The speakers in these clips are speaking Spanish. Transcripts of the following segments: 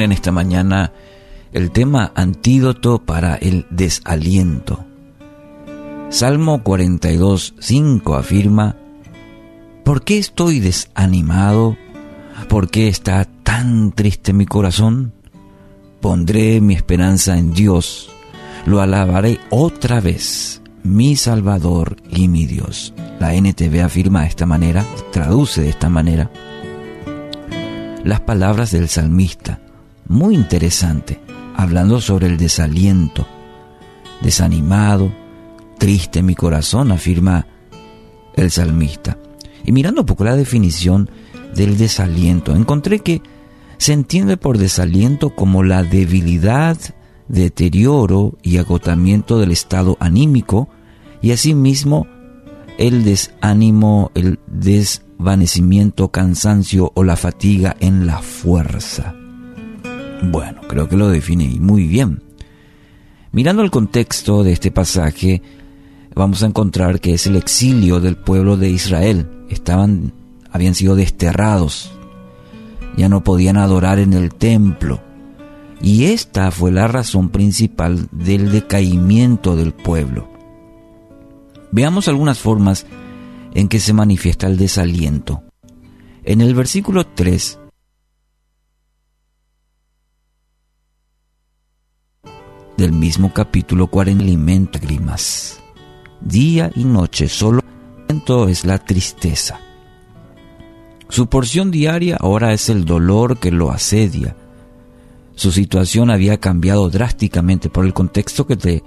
En esta mañana el tema antídoto para el desaliento. Salmo 42, 5 afirma, ¿Por qué estoy desanimado? ¿Por qué está tan triste mi corazón? Pondré mi esperanza en Dios, lo alabaré otra vez, mi Salvador y mi Dios. La NTV afirma de esta manera, traduce de esta manera las palabras del salmista, muy interesante, hablando sobre el desaliento. Desanimado, triste mi corazón, afirma el salmista. Y mirando un poco la definición del desaliento, encontré que se entiende por desaliento como la debilidad, deterioro y agotamiento del estado anímico y asimismo el desánimo, el desvanecimiento, cansancio o la fatiga en la fuerza. Bueno, creo que lo define muy bien. Mirando el contexto de este pasaje, vamos a encontrar que es el exilio del pueblo de Israel. Estaban, habían sido desterrados ya no podían adorar en el templo. Y esta fue la razón principal del decaimiento del pueblo. Veamos algunas formas en que se manifiesta el desaliento. En el versículo 3 del mismo capítulo 40 alimenta grimas. Día y noche solo es la tristeza. Su porción diaria ahora es el dolor que lo asedia. Su situación había cambiado drásticamente por el contexto que, te,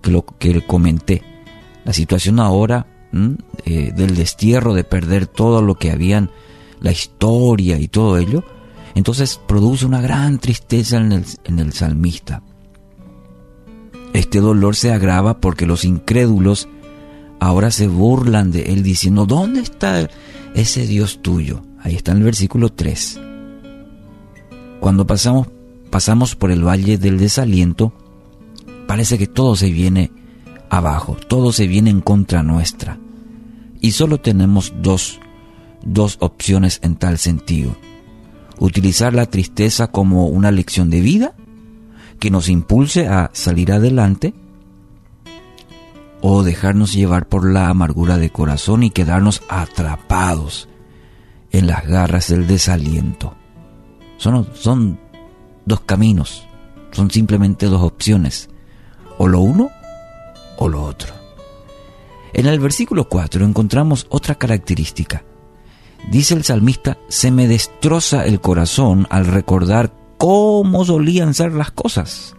que, lo, que comenté. La situación ahora eh, del destierro, de perder todo lo que habían, la historia y todo ello, entonces produce una gran tristeza en el, en el salmista. Este dolor se agrava porque los incrédulos ahora se burlan de él diciendo, ¿dónde está ese Dios tuyo? Ahí está en el versículo 3. Cuando pasamos, pasamos por el valle del desaliento, parece que todo se viene abajo, todo se viene en contra nuestra. Y solo tenemos dos, dos opciones en tal sentido. Utilizar la tristeza como una lección de vida que nos impulse a salir adelante o dejarnos llevar por la amargura de corazón y quedarnos atrapados en las garras del desaliento. Son, son dos caminos, son simplemente dos opciones, o lo uno o lo otro. En el versículo 4 encontramos otra característica. Dice el salmista, se me destroza el corazón al recordar cómo solían ser las cosas.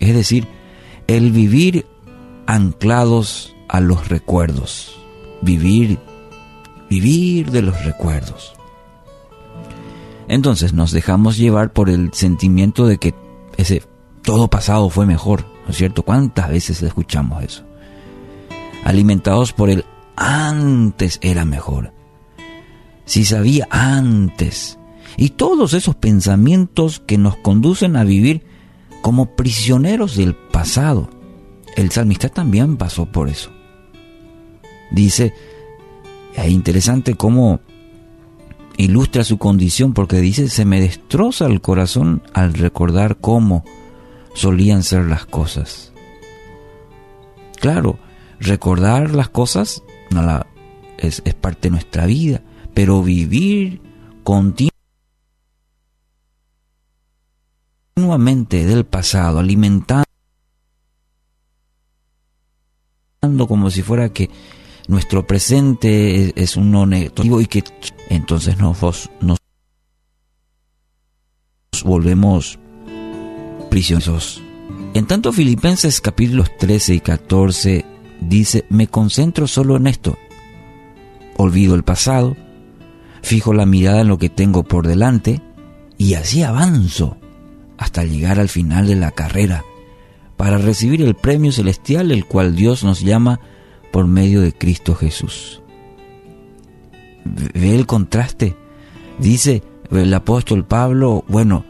Es decir, el vivir anclados a los recuerdos, vivir, vivir de los recuerdos. Entonces nos dejamos llevar por el sentimiento de que ese todo pasado fue mejor, ¿no es cierto? ¿Cuántas veces escuchamos eso? Alimentados por el antes era mejor. Si sabía antes. Y todos esos pensamientos que nos conducen a vivir como prisioneros del pasado el salmista también pasó por eso. Dice, es interesante cómo ilustra su condición porque dice, se me destroza el corazón al recordar cómo solían ser las cosas. Claro, recordar las cosas no es, es parte de nuestra vida, pero vivir continuamente del pasado, alimentando como si fuera que nuestro presente es, un no negativo y que entonces nos, nos volvemos prisioneros. En tanto Filipenses capítulos 13 y 14 dice, me concentro solo en esto. Olvido el pasado, fijo la mirada en lo que tengo por delante y así avanzo hasta llegar al final de la carrera para recibir el premio celestial el cual Dios nos llama por medio de Cristo Jesús. Ve el contraste. Dice el apóstol Pablo, bueno,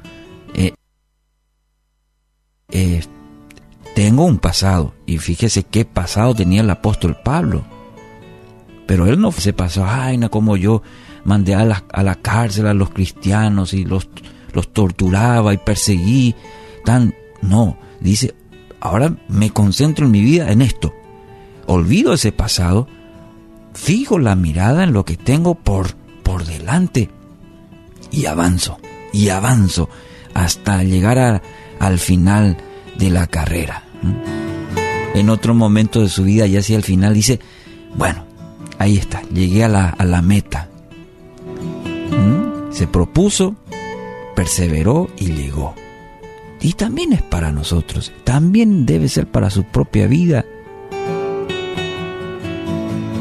eh, eh, tengo un pasado, y fíjese qué pasado tenía el apóstol Pablo. Pero él no se pasó, ay, no, como yo mandé a la, a la cárcel a los cristianos y los los torturaba y perseguí. Tan, no, dice, ahora me concentro en mi vida en esto. Olvido ese pasado, fijo la mirada en lo que tengo por, por delante y avanzo, y avanzo hasta llegar al final de la carrera. En otro momento de su vida, ya hacia el final, dice, bueno, ahí está, llegué a la, a la meta. Se propuso, perseveró y llegó. Y también es para nosotros, también debe ser para su propia vida.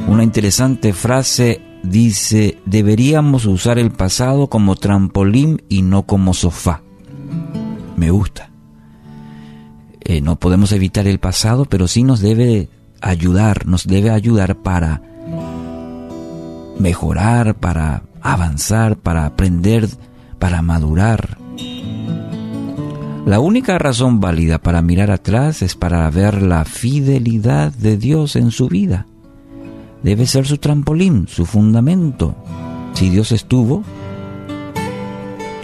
Una interesante frase dice, deberíamos usar el pasado como trampolín y no como sofá. Me gusta. Eh, no podemos evitar el pasado, pero sí nos debe ayudar, nos debe ayudar para mejorar, para avanzar, para aprender, para madurar. La única razón válida para mirar atrás es para ver la fidelidad de Dios en su vida. Debe ser su trampolín, su fundamento. Si Dios estuvo,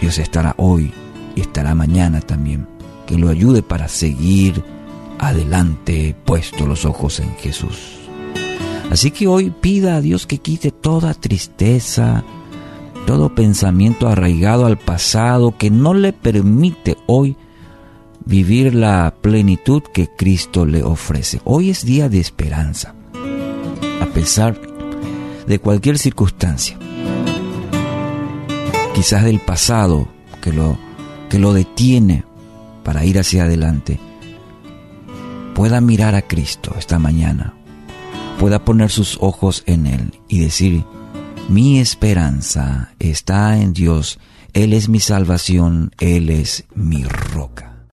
Dios estará hoy y estará mañana también. Que lo ayude para seguir adelante puesto los ojos en Jesús. Así que hoy pida a Dios que quite toda tristeza, todo pensamiento arraigado al pasado que no le permite hoy vivir la plenitud que Cristo le ofrece. Hoy es día de esperanza, a pesar de cualquier circunstancia. Quizás del pasado que lo, que lo detiene para ir hacia adelante, pueda mirar a Cristo esta mañana, pueda poner sus ojos en Él y decir, mi esperanza está en Dios, Él es mi salvación, Él es mi roca.